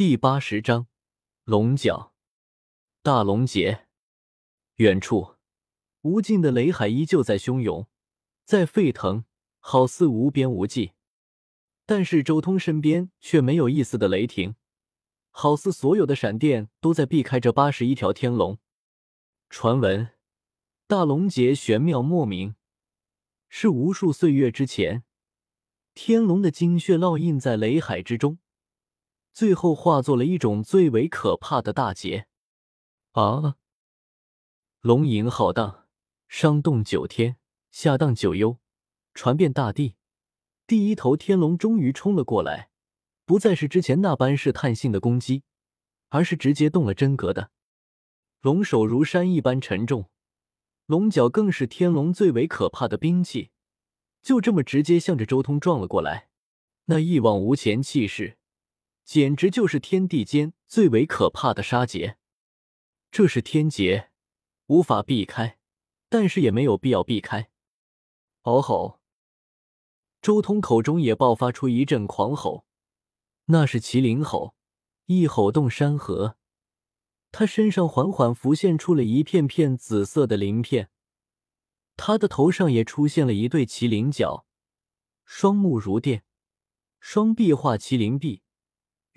第八十章，龙角大龙劫。远处，无尽的雷海依旧在汹涌，在沸腾，好似无边无际。但是周通身边却没有一丝的雷霆，好似所有的闪电都在避开这八十一条天龙。传闻，大龙劫玄妙莫名，是无数岁月之前，天龙的精血烙印在雷海之中。最后化作了一种最为可怕的大劫啊！龙吟浩荡，上动九天，下荡九幽，传遍大地。第一头天龙终于冲了过来，不再是之前那般试探性的攻击，而是直接动了真格的。龙首如山一般沉重，龙角更是天龙最为可怕的兵器，就这么直接向着周通撞了过来，那一往无前气势。简直就是天地间最为可怕的杀劫，这是天劫，无法避开，但是也没有必要避开。嗷吼！周通口中也爆发出一阵狂吼，那是麒麟吼，一吼动山河。他身上缓缓浮现出了一片片紫色的鳞片，他的头上也出现了一对麒麟角，双目如电，双臂化麒麟臂。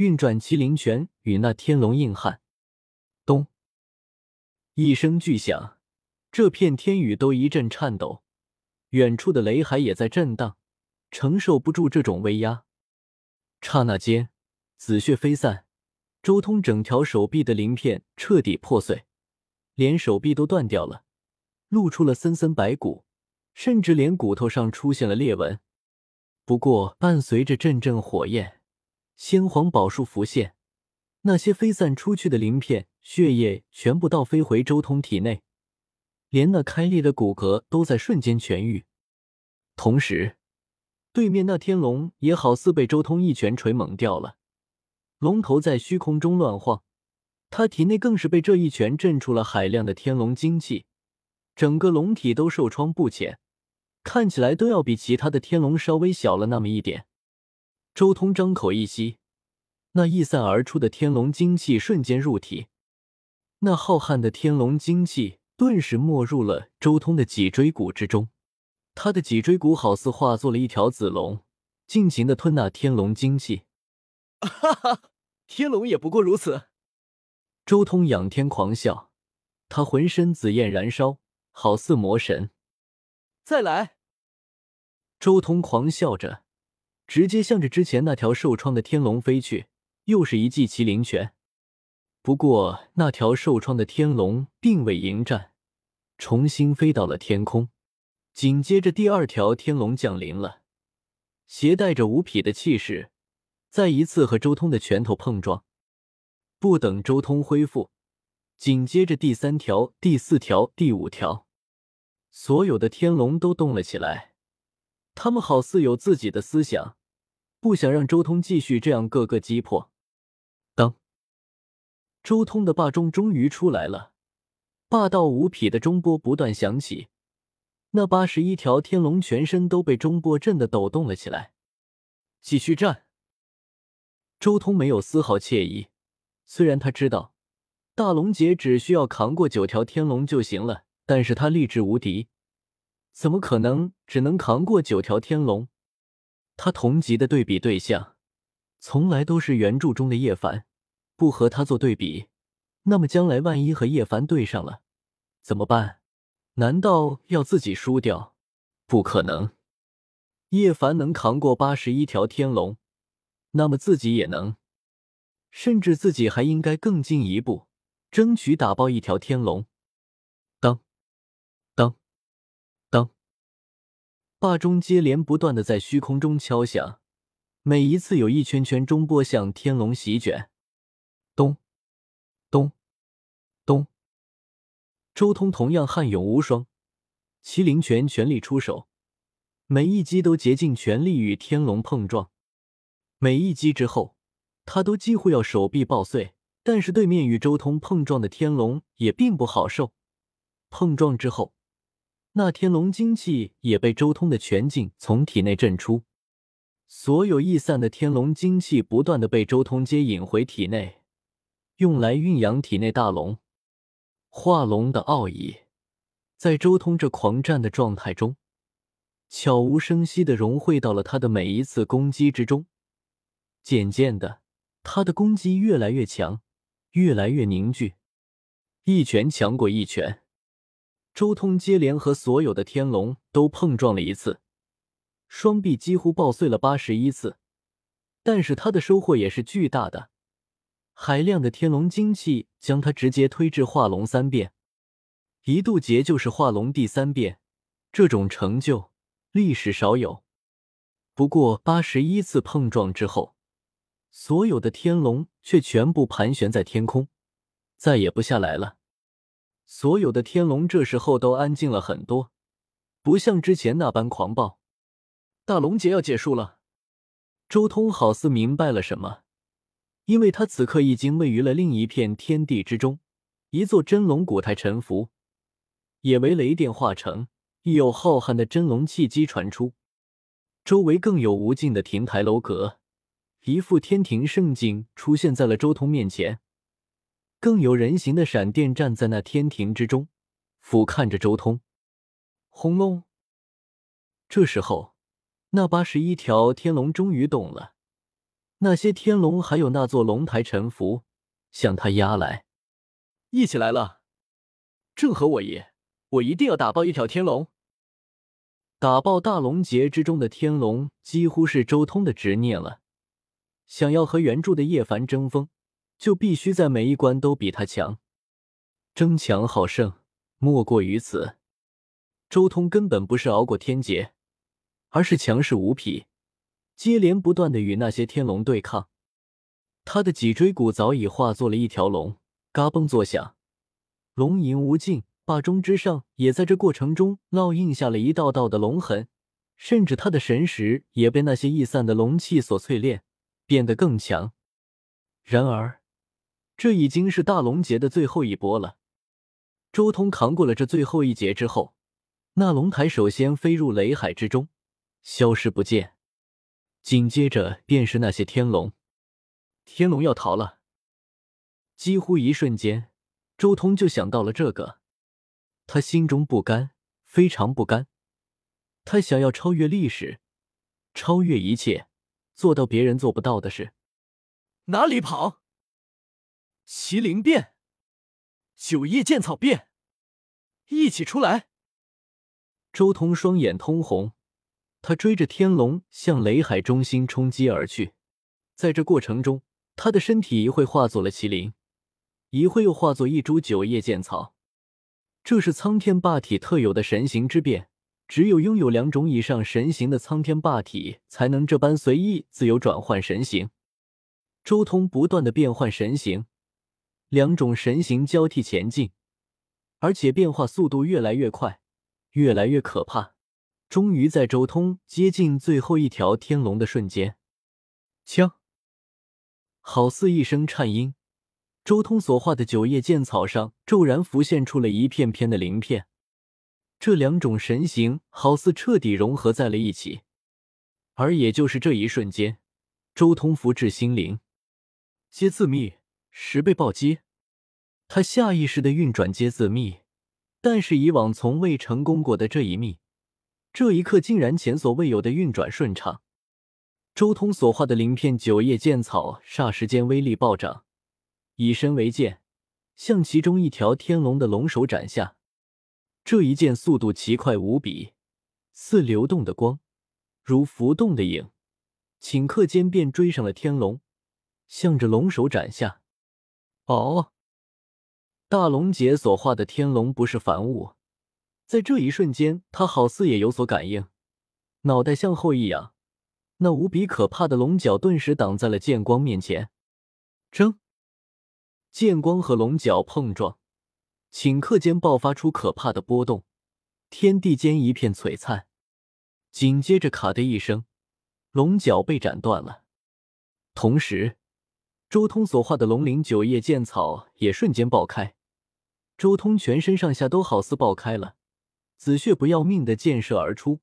运转麒麟拳与那天龙硬汉，咚！一声巨响，这片天宇都一阵颤抖，远处的雷海也在震荡，承受不住这种威压。刹那间，紫血飞散，周通整条手臂的鳞片彻底破碎，连手臂都断掉了，露出了森森白骨，甚至连骨头上出现了裂纹。不过，伴随着阵阵火焰。先皇宝树浮现，那些飞散出去的鳞片、血液全部倒飞回周通体内，连那开裂的骨骼都在瞬间痊愈。同时，对面那天龙也好似被周通一拳锤猛掉了，龙头在虚空中乱晃，他体内更是被这一拳震出了海量的天龙精气，整个龙体都受创不浅，看起来都要比其他的天龙稍微小了那么一点。周通张口一吸，那溢散而出的天龙精气瞬间入体，那浩瀚的天龙精气顿时没入了周通的脊椎骨之中。他的脊椎骨好似化作了一条子龙，尽情的吞那天龙精气。哈哈，天龙也不过如此。周通仰天狂笑，他浑身紫焰燃烧，好似魔神。再来！周通狂笑着。直接向着之前那条受创的天龙飞去，又是一记麒麟拳。不过那条受创的天龙并未迎战，重新飞到了天空。紧接着，第二条天龙降临了，携带着无匹的气势，再一次和周通的拳头碰撞。不等周通恢复，紧接着第三条、第四条、第五条，所有的天龙都动了起来。他们好似有自己的思想，不想让周通继续这样个个击破。当周通的霸钟终于出来了，霸道无匹的钟波不断响起，那八十一条天龙全身都被钟波震得抖动了起来。继续战！周通没有丝毫惬意，虽然他知道大龙劫只需要扛过九条天龙就行了，但是他力志无敌。怎么可能只能扛过九条天龙？他同级的对比对象，从来都是原著中的叶凡。不和他做对比，那么将来万一和叶凡对上了，怎么办？难道要自己输掉？不可能！叶凡能扛过八十一条天龙，那么自己也能，甚至自己还应该更进一步，争取打爆一条天龙。霸钟接连不断的在虚空中敲响，每一次有一圈圈钟波向天龙席卷。咚，咚，咚。周通同样悍勇无双，麒麟拳全力出手，每一击都竭尽全力与天龙碰撞。每一击之后，他都几乎要手臂爆碎。但是对面与周通碰撞的天龙也并不好受，碰撞之后。那天龙精气也被周通的拳劲从体内震出，所有逸散的天龙精气不断的被周通接引回体内，用来蕴养体内大龙。化龙的奥义，在周通这狂战的状态中，悄无声息的融汇到了他的每一次攻击之中。渐渐的，他的攻击越来越强，越来越凝聚，一拳强过一拳。周通接连和所有的天龙都碰撞了一次，双臂几乎爆碎了八十一次，但是他的收获也是巨大的。海量的天龙精气将他直接推至化龙三变，一渡劫就是化龙第三变，这种成就历史少有。不过八十一次碰撞之后，所有的天龙却全部盘旋在天空，再也不下来了。所有的天龙这时候都安静了很多，不像之前那般狂暴。大龙劫要结束了，周通好似明白了什么，因为他此刻已经位于了另一片天地之中，一座真龙古台沉浮，也为雷电化成，亦有浩瀚的真龙气机传出，周围更有无尽的亭台楼阁，一副天庭盛景出现在了周通面前。更有人形的闪电站在那天庭之中，俯瞰着周通。轰隆！这时候，那八十一条天龙终于动了。那些天龙还有那座龙台沉浮，向他压来。一起来了，正合我意。我一定要打爆一条天龙。打爆大龙劫之中的天龙，几乎是周通的执念了。想要和原著的叶凡争锋。就必须在每一关都比他强，争强好胜，莫过于此。周通根本不是熬过天劫，而是强势无匹，接连不断的与那些天龙对抗。他的脊椎骨早已化作了一条龙，嘎嘣作响，龙吟无尽。霸中之上也在这过程中烙印下了一道道的龙痕，甚至他的神识也被那些逸散的龙气所淬炼，变得更强。然而。这已经是大龙劫的最后一波了。周通扛过了这最后一劫之后，那龙台首先飞入雷海之中，消失不见。紧接着便是那些天龙，天龙要逃了。几乎一瞬间，周通就想到了这个，他心中不甘，非常不甘。他想要超越历史，超越一切，做到别人做不到的事。哪里跑？麒麟变，九叶剑草变，一起出来！周通双眼通红，他追着天龙向雷海中心冲击而去。在这过程中，他的身体一会化作了麒麟，一会又化作一株九叶剑草。这是苍天霸体特有的神形之变，只有拥有两种以上神形的苍天霸体才能这般随意自由转换神形。周通不断的变换神形。两种神形交替前进，而且变化速度越来越快，越来越可怕。终于在周通接近最后一条天龙的瞬间，枪！好似一声颤音，周通所画的九叶剑草上骤然浮现出了一片片的鳞片。这两种神形好似彻底融合在了一起，而也就是这一瞬间，周通福至心灵，接自灭。十倍暴击，他下意识的运转接字秘，但是以往从未成功过的这一秘，这一刻竟然前所未有的运转顺畅。周通所画的鳞片九叶剑草霎时间威力暴涨，以身为剑，向其中一条天龙的龙首斩下。这一剑速度奇快无比，似流动的光，如浮动的影，顷刻间便追上了天龙，向着龙首斩下。哦，大龙姐所画的天龙不是凡物，在这一瞬间，他好似也有所感应，脑袋向后一仰，那无比可怕的龙角顿时挡在了剑光面前。争，剑光和龙角碰撞，顷刻间爆发出可怕的波动，天地间一片璀璨。紧接着，咔的一声，龙角被斩断了，同时。周通所画的龙鳞九叶剑草也瞬间爆开，周通全身上下都好似爆开了，紫血不要命的溅射而出，